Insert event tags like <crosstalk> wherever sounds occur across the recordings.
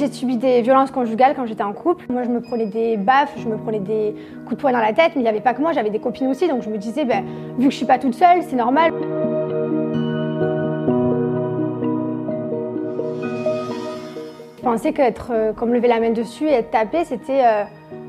J'ai subi des violences conjugales quand j'étais en couple. Moi, je me prenais des baffes, je me prenais des coups de poing dans la tête, mais il n'y avait pas que moi, j'avais des copines aussi, donc je me disais, ben, vu que je suis pas toute seule, c'est normal. Je pensais qu'être euh, comme lever la main dessus et être tapé, c'était euh,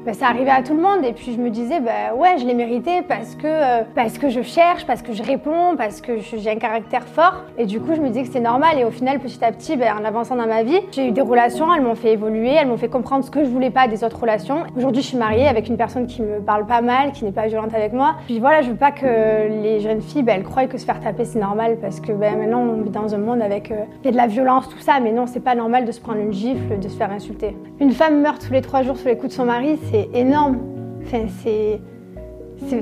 ben, ça arrivait à tout le monde. Et puis je me disais ben ouais je l'ai mérité parce que euh, parce que je cherche parce que je réponds parce que j'ai un caractère fort. Et du coup je me disais que c'était normal. Et au final petit à petit ben, en avançant dans ma vie j'ai eu des relations. Elles m'ont fait évoluer. Elles m'ont fait comprendre ce que je voulais pas des autres relations. Aujourd'hui je suis mariée avec une personne qui me parle pas mal qui n'est pas violente avec moi. Puis voilà je veux pas que les jeunes filles elles croient que se faire taper c'est normal parce que maintenant on vit dans un monde avec euh, il y a de la violence tout ça. Mais non c'est pas normal de se prendre une gifle de se faire insulter. Une femme meurt tous les trois jours sous les coups de son mari c'est énorme. C'est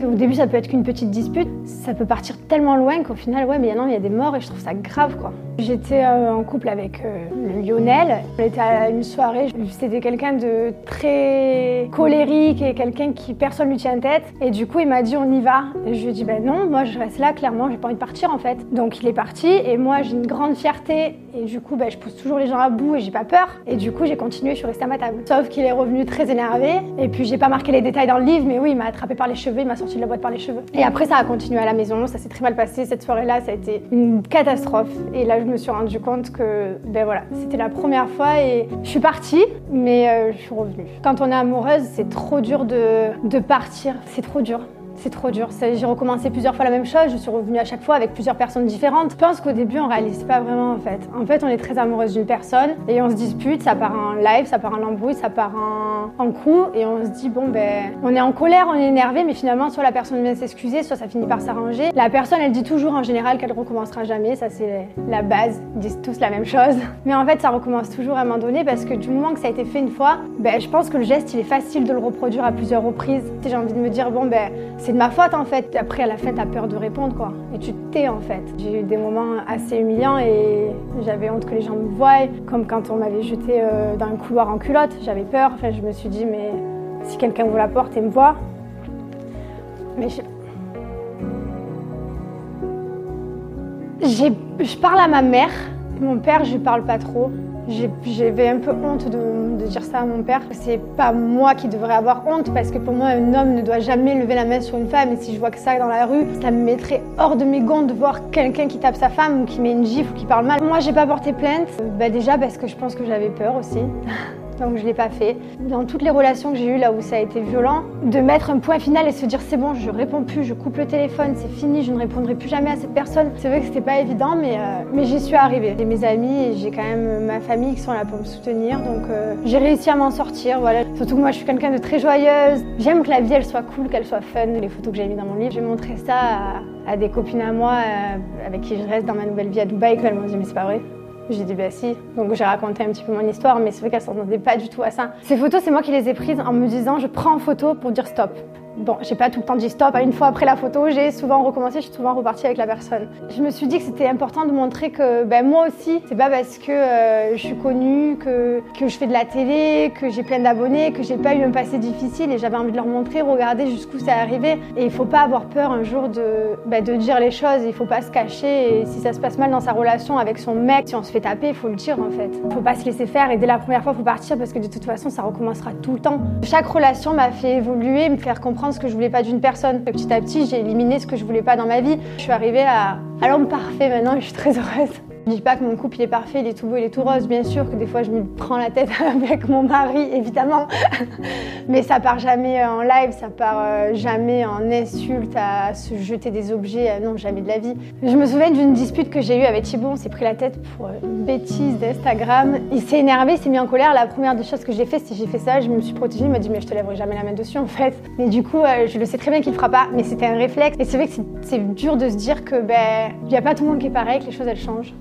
au début, ça peut être qu'une petite dispute. Ça peut partir tellement loin qu'au final, ouais, mais non, il y a des morts et je trouve ça grave, quoi. J'étais euh, en couple avec euh, Lionel. On était à une soirée. C'était quelqu'un de très colérique et quelqu'un qui personne lui tient tête. Et du coup, il m'a dit on y va. Et je lui ai dit ben non, moi je reste là. Clairement, j'ai pas envie de partir en fait. Donc il est parti et moi j'ai une grande fierté. Et du coup, ben, je pousse toujours les gens à bout et j'ai pas peur. Et du coup, j'ai continué. Je suis restée à ma table. Sauf qu'il est revenu très énervé. Et puis j'ai pas marqué les détails dans le livre, mais oui, il m'a attrapé par les cheveux m'a sorti de la boîte par les cheveux. Et après, ça a continué à la maison, ça s'est très mal passé. Cette soirée-là, ça a été une catastrophe. Et là, je me suis rendu compte que, ben c'était la première fois et je suis partie, mais euh, je suis revenue. Quand on est amoureuse, c'est trop dur de, de partir. C'est trop dur. C'est trop dur. J'ai recommencé plusieurs fois la même chose. Je suis revenue à chaque fois avec plusieurs personnes différentes. Je pense qu'au début, on réalise pas vraiment en fait. En fait, on est très amoureuse d'une personne et on se dispute. Ça part en live, ça part en embrouille, ça part en coup et on se dit bon ben, on est en colère, on est énervé, mais finalement, soit la personne vient s'excuser, soit ça finit par s'arranger. La personne, elle dit toujours en général qu'elle recommencera jamais. Ça c'est la base. Ils disent tous la même chose. Mais en fait, ça recommence toujours à un moment donné parce que du moment que ça a été fait une fois, ben, je pense que le geste, il est facile de le reproduire à plusieurs reprises. J'ai envie de me dire bon ben c'est de ma faute en fait. Après, à la fin, t'as peur de répondre quoi. Et tu te tais en fait. J'ai eu des moments assez humiliants et j'avais honte que les gens me voient. Comme quand on m'avait jeté euh, dans un couloir en culotte. J'avais peur. Enfin, je me suis dit, mais si quelqu'un ouvre la porte et me voit. Mais je. Je parle à ma mère. Mon père, je lui parle pas trop. J'avais un peu honte de, dire ça à mon père. C'est pas moi qui devrais avoir honte parce que pour moi, un homme ne doit jamais lever la main sur une femme. Et si je vois que ça dans la rue, ça me mettrait hors de mes gonds de voir quelqu'un qui tape sa femme ou qui met une gifle ou qui parle mal. Moi, j'ai pas porté plainte. Bah, déjà parce que je pense que j'avais peur aussi. <laughs> donc je l'ai pas fait. Dans toutes les relations que j'ai eues là où ça a été violent, de mettre un point final et se dire c'est bon, je réponds plus, je coupe le téléphone, c'est fini, je ne répondrai plus jamais à cette personne. C'est vrai que c'était pas évident, mais, euh, mais j'y suis arrivée. J'ai mes amis et j'ai quand même ma famille qui sont là pour me soutenir, donc euh, j'ai réussi à m'en sortir. Voilà. Surtout que moi je suis quelqu'un de très joyeuse. J'aime que la vie elle soit cool, qu'elle soit fun. Les photos que j'ai mis dans mon livre, j'ai montré ça à, des copines à moi euh, avec qui je reste dans ma nouvelle vie à Dubaï, elles m'ont dit mais c'est pas vrai. J'ai dit bah si. Donc j'ai raconté un petit peu mon histoire, mais c'est vrai qu'elle s'entendait pas du tout à ça. Ces photos, c'est moi qui les ai prises en me disant je prends en photo pour dire stop. Bon, j'ai pas tout le temps dit stop. Une fois après la photo, j'ai souvent recommencé, je suis souvent repartie avec la personne. Je me suis dit que c'était important de montrer que ben, moi aussi, c'est pas parce que euh, je suis connue, que, que je fais de la télé, que j'ai plein d'abonnés, que j'ai pas eu un passé difficile et j'avais envie de leur montrer, regardez jusqu'où c'est arrivé. Et il faut pas avoir peur un jour de, ben, de dire les choses, il faut pas se cacher. Et si ça se passe mal dans sa relation avec son mec, si on se fait taper, il faut le dire en fait. Il faut pas se laisser faire et dès la première fois, faut partir parce que de toute façon, ça recommencera tout le temps. Chaque relation m'a fait évoluer, me faire comprendre ce que je voulais pas d'une personne. Petit à petit, j'ai éliminé ce que je voulais pas dans ma vie. Je suis arrivée à, à l'homme parfait maintenant et je suis très heureuse. Je dis pas que mon couple il est parfait, il est tout beau, il est tout rose. Bien sûr que des fois je me prends la tête <laughs> avec mon mari, évidemment. <laughs> Mais ça part jamais en live, ça part euh, jamais en insulte, à se jeter des objets. Euh, non, jamais de la vie. Je me souviens d'une dispute que j'ai eue avec Thibaut. On s'est pris la tête pour une bêtise d'Instagram. Il s'est énervé, il s'est mis en colère. La première des choses que j'ai fait, c'est j'ai fait ça. Je me suis protégée. Il m'a dit mais je te lèverai jamais la main dessus en fait. Mais du coup, euh, je le sais très bien qu'il ne fera pas. Mais c'était un réflexe. Et c'est vrai que c'est dur de se dire que ben il n'y a pas tout le monde qui est pareil, que les choses elles changent.